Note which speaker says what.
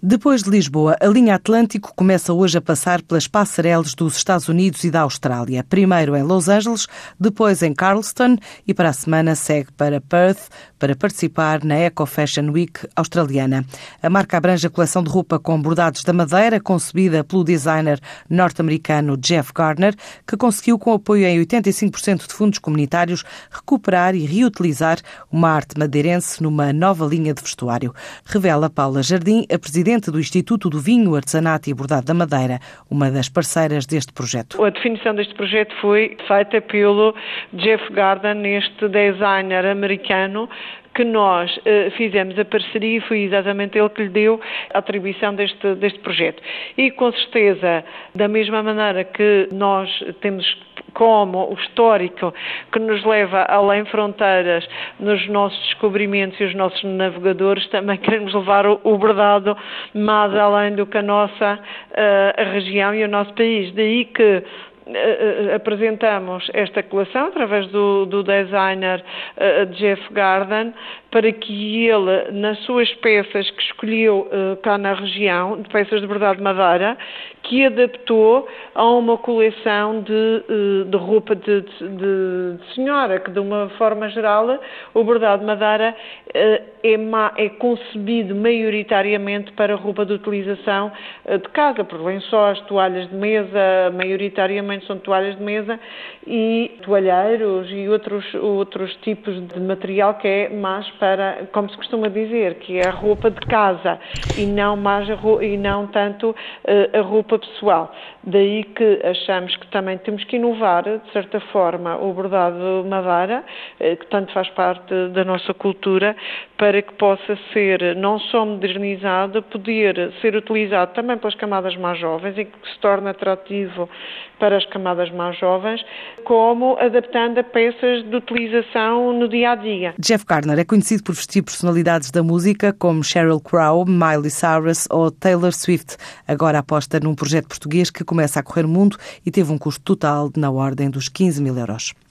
Speaker 1: Depois de Lisboa, a linha Atlântico começa hoje a passar pelas passarelas dos Estados Unidos e da Austrália. Primeiro em Los Angeles, depois em Charleston e para a semana segue para Perth para participar na Eco Fashion Week australiana. A marca abrange a coleção de roupa com bordados da madeira, concebida pelo designer norte-americano Jeff Gardner, que conseguiu, com apoio em 85% de fundos comunitários, recuperar e reutilizar uma arte madeirense numa nova linha de vestuário. Revela Paula Jardim, a presidente presidente do Instituto do Vinho, Artesanato e Bordado da Madeira, uma das parceiras deste projeto.
Speaker 2: A definição deste projeto foi feita pelo Jeff Garden, este designer americano que nós uh, fizemos a parceria e foi exatamente ele que lhe deu a atribuição deste, deste projeto. E com certeza, da mesma maneira que nós temos como o histórico que nos leva além fronteiras nos nossos descobrimentos e os nossos navegadores, também queremos levar o, o bordado mais além do que a nossa uh, região e o nosso país. Daí que uh, apresentamos esta coleção através do, do designer uh, Jeff Garden para que ele, nas suas peças que escolheu uh, cá na região, de peças de verdade madeira, que adaptou a uma coleção de, uh, de roupa de, de, de, senhora, que de uma forma geral o bordado madeira uh, é, ma, é, concebido maioritariamente para roupa de utilização de casa, por lençóis, toalhas de mesa, maioritariamente são toalhas de mesa e toalheiros e outros, outros tipos de material que é mais para, como se costuma dizer, que é a roupa de casa e não, mais roupa, e não tanto uh, a roupa pessoal. Daí que achamos que também temos que inovar, de certa forma, o bordado madeira, uh, que tanto faz parte da nossa cultura, para que possa ser não só modernizado, poder ser utilizado também pelas camadas mais jovens e que se torne atrativo para as camadas mais jovens, como adaptando a peças de utilização no dia a dia.
Speaker 1: Jeff Garner é conhecido conhecido por vestir personalidades da música como Sheryl Crow, Miley Cyrus ou Taylor Swift. Agora aposta num projeto português que começa a correr mundo e teve um custo total na ordem dos 15 mil euros.